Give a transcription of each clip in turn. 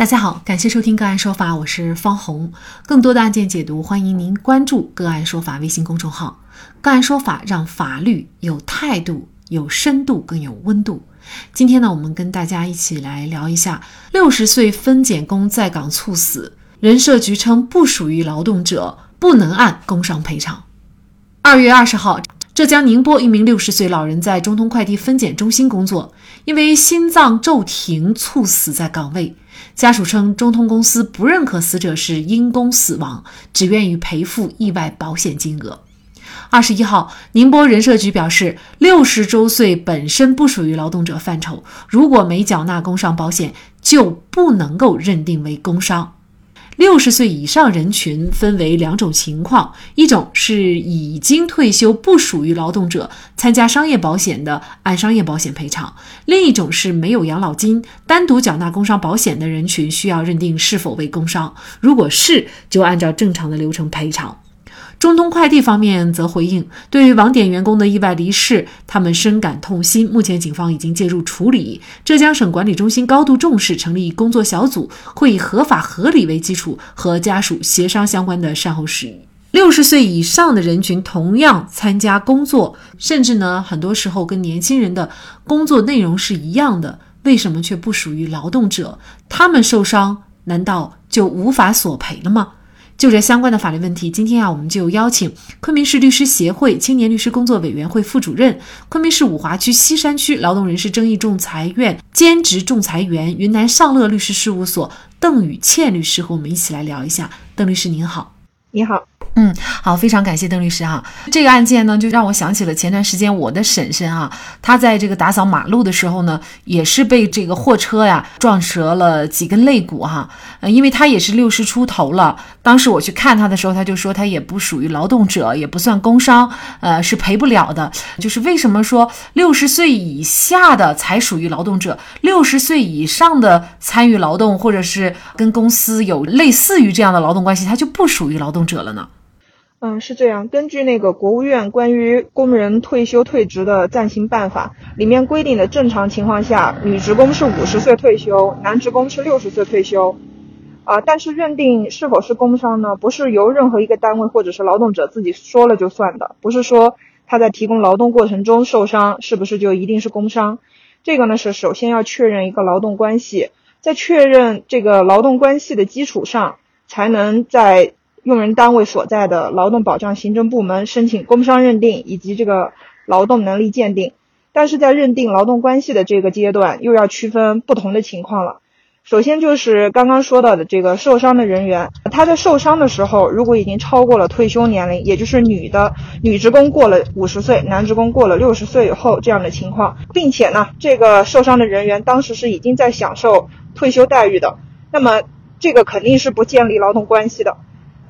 大家好，感谢收听个案说法，我是方红。更多的案件解读，欢迎您关注个案说法微信公众号。个案说法让法律有态度、有深度、更有温度。今天呢，我们跟大家一起来聊一下六十岁分拣工在岗猝死，人社局称不属于劳动者，不能按工伤赔偿。二月二十号。浙江宁波一名六十岁老人在中通快递分拣中心工作，因为心脏骤停猝死在岗位。家属称，中通公司不认可死者是因公死亡，只愿意赔付意外保险金额。二十一号，宁波人社局表示，六十周岁本身不属于劳动者范畴，如果没缴纳工伤保险，就不能够认定为工伤。六十岁以上人群分为两种情况，一种是已经退休不属于劳动者，参加商业保险的按商业保险赔偿；另一种是没有养老金，单独缴纳工伤保险的人群需要认定是否为工伤，如果是，就按照正常的流程赔偿。中通快递方面则回应，对于网点员工的意外离世，他们深感痛心。目前警方已经介入处理，浙江省管理中心高度重视，成立工作小组，会以合法合理为基础，和家属协商相关的善后事宜。六十岁以上的人群同样参加工作，甚至呢，很多时候跟年轻人的工作内容是一样的，为什么却不属于劳动者？他们受伤，难道就无法索赔了吗？就这相关的法律问题，今天啊，我们就邀请昆明市律师协会青年律师工作委员会副主任、昆明市五华区西山区劳动人事争议仲裁院兼职仲裁员、云南尚乐律师事务所邓宇倩律师和我们一起来聊一下。邓律师您好，你好。嗯，好，非常感谢邓律师哈。这个案件呢，就让我想起了前段时间我的婶婶哈，她在这个打扫马路的时候呢，也是被这个货车呀撞折了几根肋骨哈。呃，因为她也是六十出头了，当时我去看她的时候，她就说她也不属于劳动者，也不算工伤，呃，是赔不了的。就是为什么说六十岁以下的才属于劳动者，六十岁以上的参与劳动或者是跟公司有类似于这样的劳动关系，他就不属于劳动者了呢？嗯，是这样。根据那个国务院关于工人退休退职的暂行办法里面规定的，正常情况下，女职工是五十岁退休，男职工是六十岁退休。啊，但是认定是否是工伤呢，不是由任何一个单位或者是劳动者自己说了就算的，不是说他在提供劳动过程中受伤，是不是就一定是工伤？这个呢是首先要确认一个劳动关系，在确认这个劳动关系的基础上，才能在。用人单位所在的劳动保障行政部门申请工伤认定以及这个劳动能力鉴定，但是在认定劳动关系的这个阶段，又要区分不同的情况了。首先就是刚刚说到的这个受伤的人员，他在受伤的时候，如果已经超过了退休年龄，也就是女的女职工过了五十岁，男职工过了六十岁以后这样的情况，并且呢，这个受伤的人员当时是已经在享受退休待遇的，那么这个肯定是不建立劳动关系的。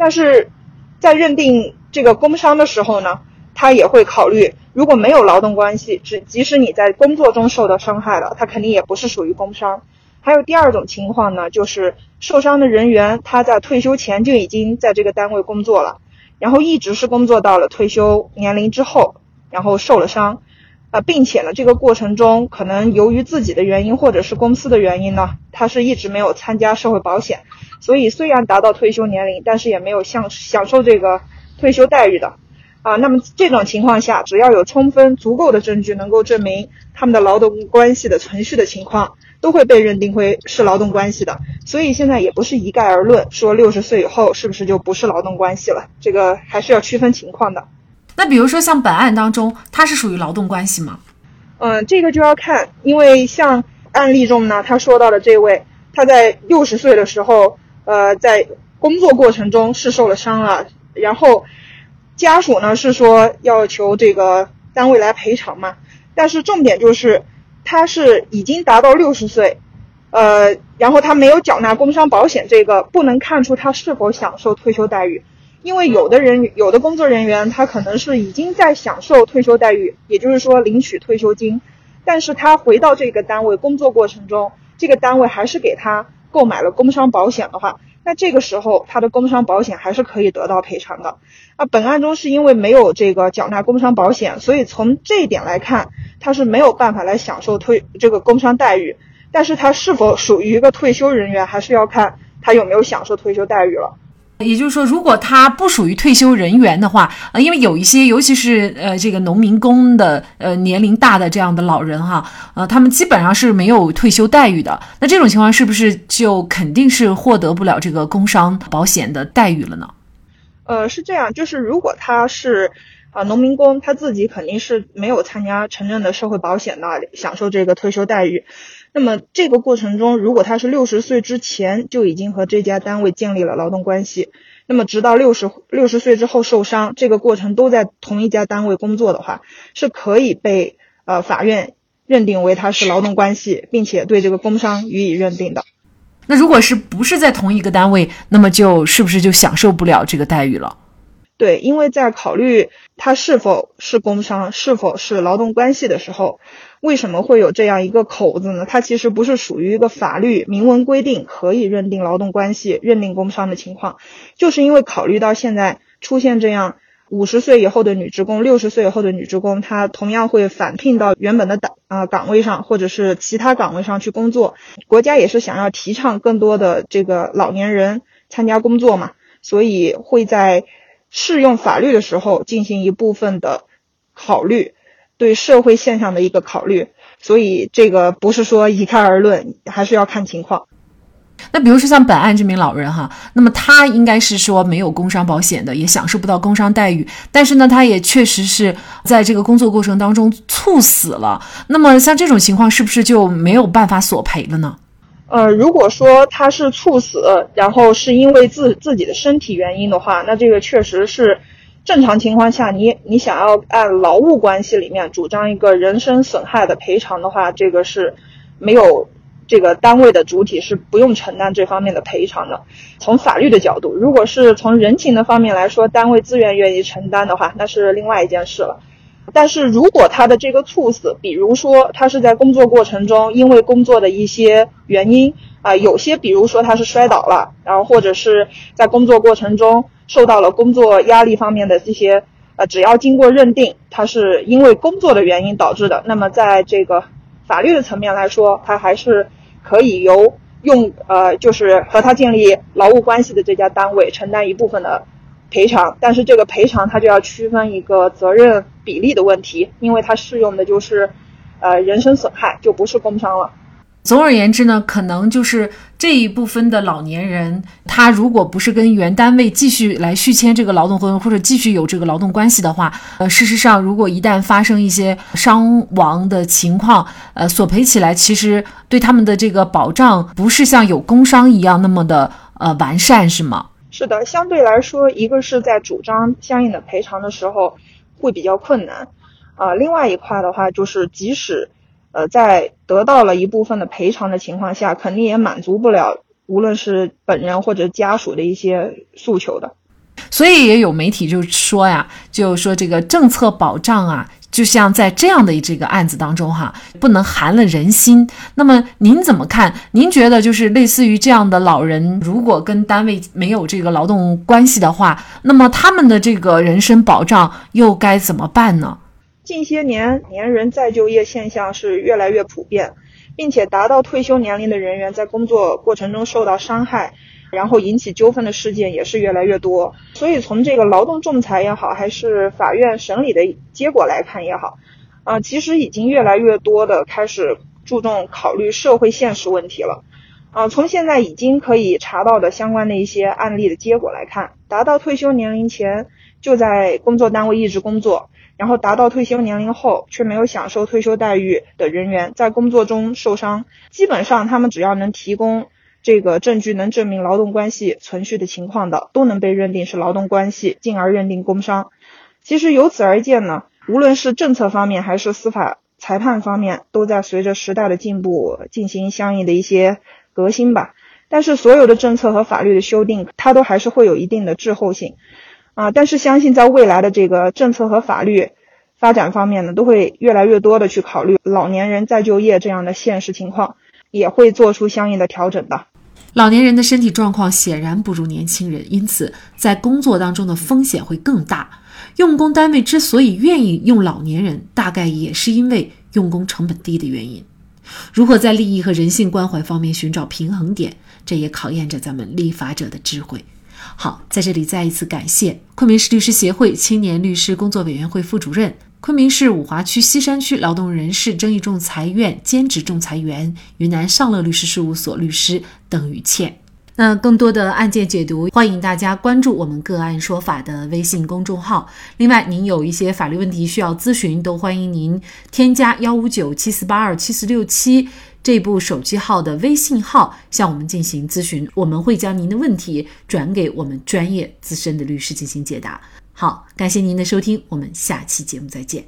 但是，在认定这个工伤的时候呢，他也会考虑，如果没有劳动关系，只即使你在工作中受到伤害了，他肯定也不是属于工伤。还有第二种情况呢，就是受伤的人员他在退休前就已经在这个单位工作了，然后一直是工作到了退休年龄之后，然后受了伤，啊，并且呢，这个过程中可能由于自己的原因或者是公司的原因呢，他是一直没有参加社会保险。所以虽然达到退休年龄，但是也没有享享受这个退休待遇的，啊，那么这种情况下，只要有充分足够的证据能够证明他们的劳动关系的存续的情况，都会被认定为是劳动关系的。所以现在也不是一概而论，说六十岁以后是不是就不是劳动关系了？这个还是要区分情况的。那比如说像本案当中，它是属于劳动关系吗？嗯，这个就要看，因为像案例中呢，他说到的这位，他在六十岁的时候。呃，在工作过程中是受了伤了，然后家属呢是说要求这个单位来赔偿嘛，但是重点就是他是已经达到六十岁，呃，然后他没有缴纳工伤保险，这个不能看出他是否享受退休待遇，因为有的人有的工作人员他可能是已经在享受退休待遇，也就是说领取退休金，但是他回到这个单位工作过程中，这个单位还是给他。购买了工伤保险的话，那这个时候他的工伤保险还是可以得到赔偿的。啊，本案中是因为没有这个缴纳工伤保险，所以从这一点来看，他是没有办法来享受退这个工伤待遇。但是他是否属于一个退休人员，还是要看他有没有享受退休待遇了。也就是说，如果他不属于退休人员的话，呃，因为有一些，尤其是呃这个农民工的呃年龄大的这样的老人哈，呃，他们基本上是没有退休待遇的。那这种情况是不是就肯定是获得不了这个工伤保险的待遇了呢？呃，是这样，就是如果他是啊农民工，他自己肯定是没有参加城镇的社会保险的，享受这个退休待遇。那么这个过程中，如果他是六十岁之前就已经和这家单位建立了劳动关系，那么直到六十六十岁之后受伤，这个过程都在同一家单位工作的话，是可以被呃法院认定为他是劳动关系，并且对这个工伤予以认定的。那如果是不是在同一个单位，那么就是不是就享受不了这个待遇了？对，因为在考虑他是否是工伤，是否是劳动关系的时候。为什么会有这样一个口子呢？它其实不是属于一个法律明文规定可以认定劳动关系、认定工伤的情况，就是因为考虑到现在出现这样五十岁以后的女职工、六十岁以后的女职工，她同样会返聘到原本的岗啊岗位上，或者是其他岗位上去工作。国家也是想要提倡更多的这个老年人参加工作嘛，所以会在适用法律的时候进行一部分的考虑。对社会现象的一个考虑，所以这个不是说一概而论，还是要看情况。那比如说像本案这名老人哈，那么他应该是说没有工伤保险的，也享受不到工伤待遇，但是呢，他也确实是在这个工作过程当中猝死了。那么像这种情况，是不是就没有办法索赔了呢？呃，如果说他是猝死，然后是因为自自己的身体原因的话，那这个确实是。正常情况下，你你想要按劳务关系里面主张一个人身损害的赔偿的话，这个是没有这个单位的主体是不用承担这方面的赔偿的。从法律的角度，如果是从人情的方面来说，单位自愿愿意承担的话，那是另外一件事了。但是如果他的这个猝死，比如说他是在工作过程中因为工作的一些原因啊，有些比如说他是摔倒了，然后或者是在工作过程中。受到了工作压力方面的这些，呃，只要经过认定，他是因为工作的原因导致的，那么在这个法律的层面来说，他还是可以由用呃，就是和他建立劳务关系的这家单位承担一部分的赔偿，但是这个赔偿他就要区分一个责任比例的问题，因为它适用的就是，呃，人身损害，就不是工伤了。总而言之呢，可能就是这一部分的老年人，他如果不是跟原单位继续来续签这个劳动合同，或者继续有这个劳动关系的话，呃，事实上，如果一旦发生一些伤亡的情况，呃，索赔起来其实对他们的这个保障不是像有工伤一样那么的呃完善，是吗？是的，相对来说，一个是在主张相应的赔偿的时候会比较困难，啊，另外一块的话就是即使。呃，在得到了一部分的赔偿的情况下，肯定也满足不了无论是本人或者家属的一些诉求的。所以也有媒体就说呀，就说这个政策保障啊，就像在这样的这个案子当中哈，不能寒了人心。那么您怎么看？您觉得就是类似于这样的老人，如果跟单位没有这个劳动关系的话，那么他们的这个人身保障又该怎么办呢？近些年，年人再就业现象是越来越普遍，并且达到退休年龄的人员在工作过程中受到伤害，然后引起纠纷的事件也是越来越多。所以从这个劳动仲裁也好，还是法院审理的结果来看也好，啊，其实已经越来越多的开始注重考虑社会现实问题了。啊，从现在已经可以查到的相关的一些案例的结果来看，达到退休年龄前就在工作单位一直工作。然后达到退休年龄后却没有享受退休待遇的人员，在工作中受伤，基本上他们只要能提供这个证据，能证明劳动关系存续的情况的，都能被认定是劳动关系，进而认定工伤。其实由此而见呢，无论是政策方面还是司法裁判方面，都在随着时代的进步进行相应的一些革新吧。但是所有的政策和法律的修订，它都还是会有一定的滞后性。啊，但是相信在未来的这个政策和法律发展方面呢，都会越来越多的去考虑老年人再就业这样的现实情况，也会做出相应的调整的。老年人的身体状况显然不如年轻人，因此在工作当中的风险会更大。用工单位之所以愿意用老年人，大概也是因为用工成本低的原因。如何在利益和人性关怀方面寻找平衡点，这也考验着咱们立法者的智慧。好，在这里再一次感谢昆明市律师协会青年律师工作委员会副主任、昆明市五华区西山区劳动人事争议仲裁院兼职仲裁员、云南尚乐律师事务所律师邓宇倩。那更多的案件解读，欢迎大家关注我们“个案说法”的微信公众号。另外，您有一些法律问题需要咨询，都欢迎您添加幺五九七四八二七四六七这部手机号的微信号向我们进行咨询，我们会将您的问题转给我们专业资深的律师进行解答。好，感谢您的收听，我们下期节目再见。